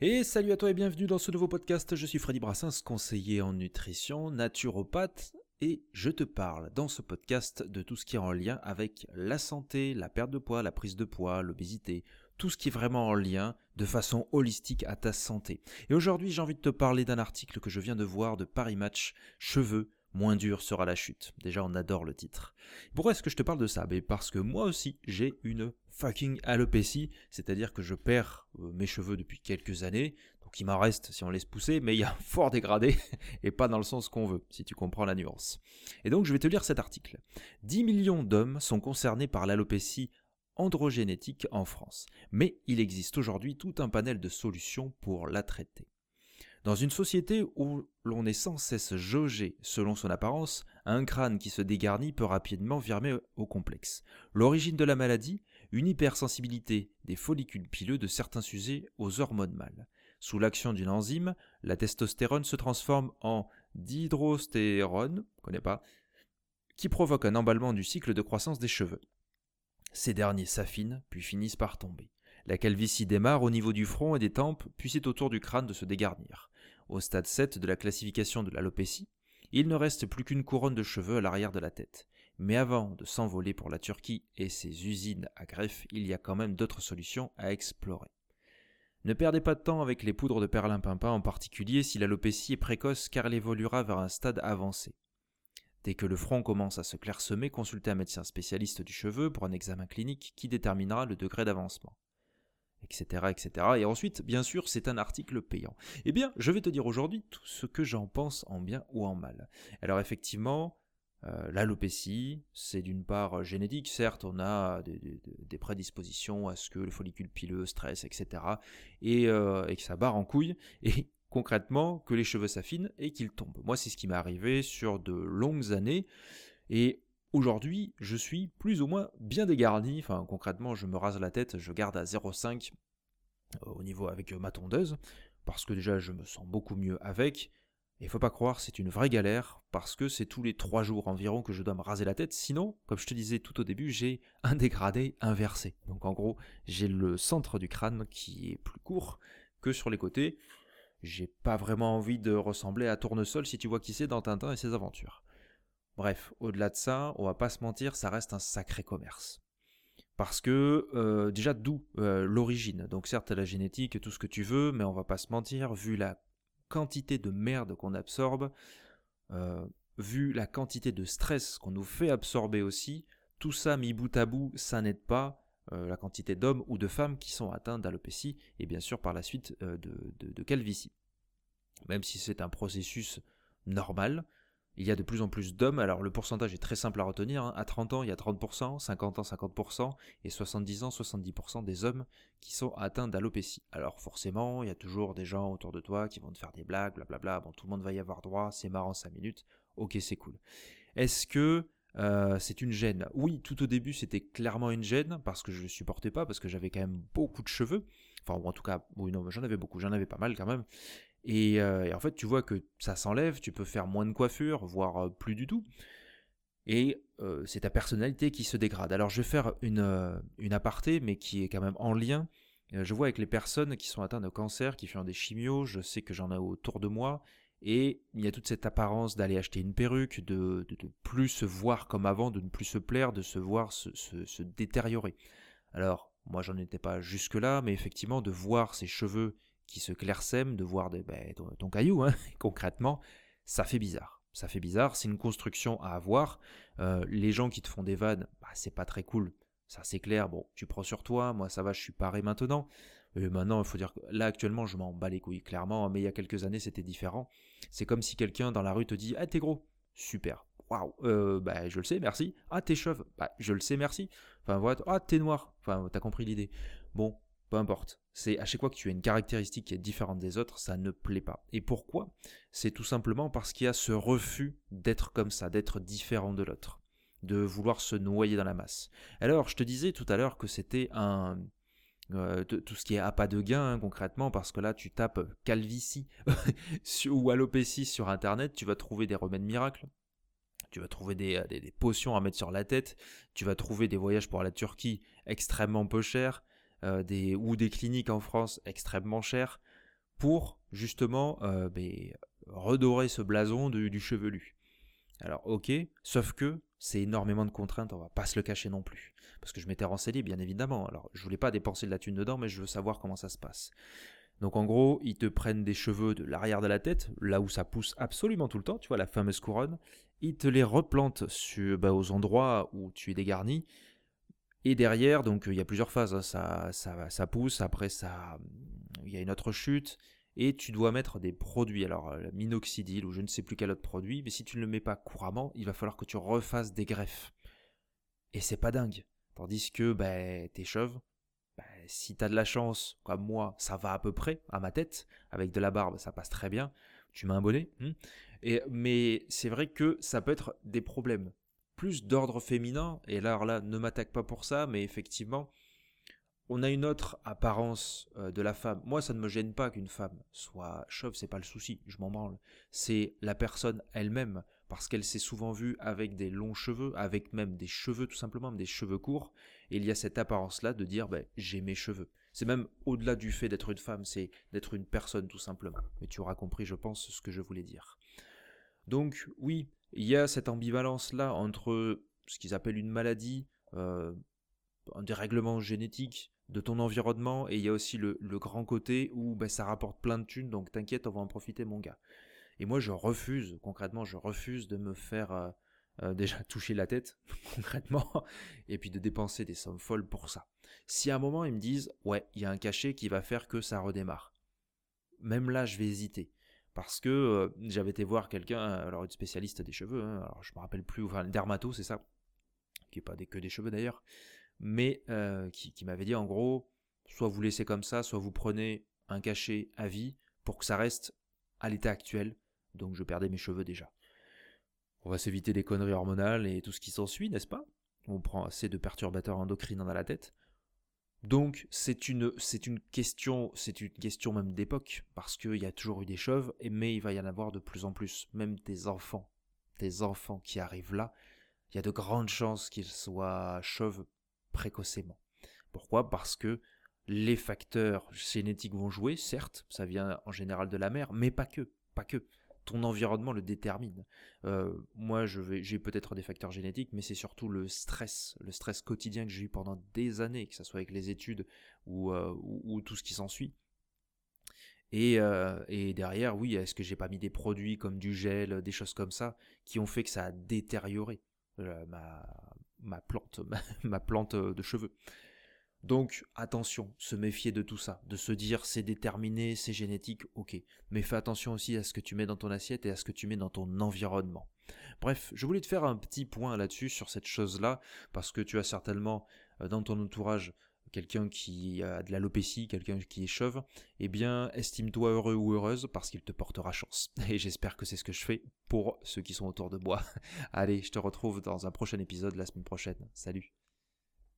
Et salut à toi et bienvenue dans ce nouveau podcast. Je suis Freddy Brassens, conseiller en nutrition, naturopathe, et je te parle dans ce podcast de tout ce qui est en lien avec la santé, la perte de poids, la prise de poids, l'obésité, tout ce qui est vraiment en lien de façon holistique à ta santé. Et aujourd'hui, j'ai envie de te parler d'un article que je viens de voir de Paris Match, cheveux, moins dur sera la chute. Déjà, on adore le titre. Pourquoi est-ce que je te parle de ça? Ben Parce que moi aussi, j'ai une fucking alopécie, c'est-à-dire que je perds euh, mes cheveux depuis quelques années, donc il m'en reste si on laisse pousser, mais il y a fort dégradé, et pas dans le sens qu'on veut, si tu comprends la nuance. Et donc je vais te lire cet article. 10 millions d'hommes sont concernés par l'alopécie androgénétique en France, mais il existe aujourd'hui tout un panel de solutions pour la traiter. Dans une société où l'on est sans cesse jaugé selon son apparence, un crâne qui se dégarnit peut rapidement virer au complexe. L'origine de la maladie Une hypersensibilité des follicules pileux de certains sujets aux hormones mâles. Sous l'action d'une enzyme, la testostérone se transforme en dihydrostérone, pas, qui provoque un emballement du cycle de croissance des cheveux. Ces derniers s'affinent, puis finissent par tomber. La calvitie démarre au niveau du front et des tempes, puis c'est au tour du crâne de se dégarnir. Au stade 7 de la classification de l'alopécie, il ne reste plus qu'une couronne de cheveux à l'arrière de la tête. Mais avant de s'envoler pour la Turquie et ses usines à greffe, il y a quand même d'autres solutions à explorer. Ne perdez pas de temps avec les poudres de perlimpinpin en particulier si l'alopécie est précoce car elle évoluera vers un stade avancé. Dès que le front commence à se clairsemer, consultez un médecin spécialiste du cheveu pour un examen clinique qui déterminera le degré d'avancement etc., etc. Et ensuite, bien sûr, c'est un article payant. Eh bien, je vais te dire aujourd'hui tout ce que j'en pense en bien ou en mal. Alors effectivement, euh, l'alopécie, c'est d'une part génétique, certes, on a des, prédispositions à ce que le follicule pileux stresse, etc., et, euh, et que ça barre en couille, et concrètement, que les cheveux s'affinent et qu'ils tombent. Moi, c'est ce qui m'est arrivé sur de longues années, et Aujourd'hui, je suis plus ou moins bien dégarni. Enfin, concrètement, je me rase la tête, je garde à 0,5 euh, au niveau avec euh, ma tondeuse, parce que déjà, je me sens beaucoup mieux avec. Et faut pas croire, c'est une vraie galère, parce que c'est tous les 3 jours environ que je dois me raser la tête. Sinon, comme je te disais tout au début, j'ai un dégradé inversé. Donc en gros, j'ai le centre du crâne qui est plus court que sur les côtés. J'ai pas vraiment envie de ressembler à Tournesol si tu vois qui c'est dans Tintin et ses aventures. Bref, au-delà de ça, on va pas se mentir, ça reste un sacré commerce. Parce que euh, déjà d'où euh, l'origine? Donc certes la génétique, tout ce que tu veux, mais on va pas se mentir, vu la quantité de merde qu'on absorbe, euh, vu la quantité de stress qu'on nous fait absorber aussi, tout ça mis bout à bout, ça n'aide pas la quantité d'hommes ou de femmes qui sont atteints d'alopécie et bien sûr par la suite de calvitie. Même si c'est un processus normal, il y a de plus en plus d'hommes, alors le pourcentage est très simple à retenir, hein. à 30 ans il y a 30%, 50 ans 50%, et 70 ans 70% des hommes qui sont atteints d'alopécie. Alors forcément, il y a toujours des gens autour de toi qui vont te faire des blagues, blablabla, bon tout le monde va y avoir droit, c'est marrant 5 minutes, ok c'est cool. Est-ce que euh, c'est une gêne? Oui, tout au début c'était clairement une gêne, parce que je ne supportais pas, parce que j'avais quand même beaucoup de cheveux, enfin en tout cas, oui non, j'en avais beaucoup, j'en avais pas mal quand même, et, en fait, tu vois que ça s'enlève, tu peux faire moins de coiffure, voire plus du tout. Et c'est ta personnalité qui se dégrade. Alors je vais faire une, une aparté, mais qui est quand même en lien. je vois avec les personnes qui sont atteintes de cancer, qui font des chimios, je sais que j'en ai autour de moi, et il y a toute cette apparence d'aller acheter une perruque, de, ne plus se voir comme avant, de ne plus se plaire, de se voir se, se détériorer. Alors, moi j'en étais pas jusque-là, mais effectivement, de voir ses cheveux qui se clairsème de voir ben, ton, caillou, hein, concrètement, ça fait bizarre. Ça fait bizarre, c'est une construction à avoir. Euh, les gens qui te font des vannes, bah, c'est pas très cool. Ça c'est clair, bon, tu prends sur toi, moi ça va, je suis paré maintenant. Euh, maintenant, il faut dire que là actuellement, je m'en bats les couilles, clairement, mais il y a quelques années, c'était différent. C'est comme si quelqu'un dans la rue te dit Ah, t'es gros, super, waouh, euh, bah, je le sais, merci. Ah, t'es chauve, bah, je le sais, merci. Enfin, voilà, ah, t'es noir, enfin, t'as compris l'idée. Bon, peu importe. C'est à chaque fois que tu as une caractéristique qui est différente des autres, ça ne plaît pas. Et pourquoi? C'est tout simplement parce qu'il y a ce refus d'être comme ça, d'être différent de l'autre, de vouloir se noyer dans la masse. Alors, je te disais tout à l'heure que c'était un euh, tout ce qui est pas de gain hein, concrètement, parce que là tu tapes calvitie ou alopécie sur internet, tu vas trouver des remèdes miracles. Tu vas trouver des, des, des, potions à mettre sur la tête, tu vas trouver des voyages pour la Turquie extrêmement peu chers, euh, des, ou des cliniques en France extrêmement chères. pour justement euh, ben, redorer ce blason du chevelu. Alors ok, sauf que c'est énormément de contraintes, on va pas se le cacher non plus. Parce que je m'étais renseigné bien évidemment. Alors je voulais pas dépenser de la thune dedans, mais je veux savoir comment ça se passe. Donc en gros, ils te prennent des cheveux de l'arrière de la tête, là où ça pousse absolument tout le temps, tu vois, la fameuse couronne. Ils te les replantent bah, aux endroits où tu es dégarni. Et derrière, donc il y a plusieurs phases, hein. ça, ça, pousse, après ça, il y a une autre chute, et tu dois mettre des produits, alors euh, minoxidil ou je ne sais plus quel autre produit, mais si tu ne le mets pas couramment, il va falloir que tu refasses des greffes. Et c'est pas dingue. Tandis que ben, tes cheveux, ben, si tu as de la chance, comme moi, ça va à peu près à ma tête, avec de la barbe, ça passe très bien. Tu mets un bonnet. Hmm. et, mais c'est vrai que ça peut être des problèmes plus d'ordre féminin, et là, là, ne m'attaque pas pour ça, mais effectivement, on a une autre apparence euh, de la femme. Moi, ça ne me gêne pas qu'une femme soit chauve, c'est pas le souci, je m'en branle. C'est la personne elle-même, parce qu'elle s'est souvent vue avec des longs cheveux, avec même des cheveux tout simplement, des cheveux courts, et il y a cette apparence-là de dire, ben, j'ai mes cheveux. C'est même au-delà du fait d'être une femme, c'est d'être une personne tout simplement. Mais tu auras compris, je pense, ce que je voulais dire. Donc oui, il y a cette ambivalence-là entre ce qu'ils appellent une maladie, euh, un dérèglement génétique, de ton environnement et il y a aussi le, grand côté où ben, ça rapporte plein de thunes donc t'inquiète on va en profiter mon gars. Et moi je refuse concrètement je refuse de me faire euh, euh, déjà toucher la tête concrètement et puis de dépenser des sommes folles pour ça. Si à un moment ils me disent ouais il y a un cachet qui va faire que ça redémarre, même là je vais hésiter parce que euh, j'avais été voir quelqu'un alors une spécialiste des cheveux hein, alors je me rappelle plus enfin dermato c'est ça qui est pas des, que des cheveux d'ailleurs mais euh, qui, m'avait dit en gros, soit vous laissez comme ça, soit vous prenez un cachet à vie pour que ça reste à l'état actuel. Donc je perdais mes cheveux déjà. On va s'éviter les conneries hormonales et tout ce qui s'ensuit, n'est-ce pas? On prend assez de perturbateurs endocriniens dans la tête. Donc c'est une question même d'époque parce qu'il y a toujours eu des chauves mais il va y en avoir de plus en plus même des enfants des enfants qui arrivent là il y a de grandes chances qu'ils soient chauves précocement. Pourquoi? Parce que les facteurs génétiques vont jouer, certes, ça vient en général de la mère, mais pas que, pas que. Ton environnement le détermine. Euh, moi, j'ai peut-être des facteurs génétiques, mais c'est surtout le stress, le stress quotidien que j'ai eu pendant des années, que ce soit avec les études ou, euh, ou, tout ce qui s'ensuit. Et, euh, et, derrière, oui, est-ce que j'ai pas mis des produits comme du gel, des choses comme ça, qui ont fait que ça a détérioré ma, plante, de cheveux? Donc attention, se méfier de tout ça, de se dire c'est déterminé, c'est génétique, ok. Mais fais attention aussi à ce que tu mets dans ton assiette et à ce que tu mets dans ton environnement. Bref, je voulais te faire un petit point là-dessus, sur cette chose-là, parce que tu as certainement euh, dans ton entourage quelqu'un qui a de l'alopécie, quelqu'un qui est chauve, eh bien, estime-toi heureux ou heureuse parce qu'il te portera chance. Et j'espère que c'est ce que je fais pour ceux qui sont autour de moi. Allez, je te retrouve dans un prochain épisode la semaine prochaine. Salut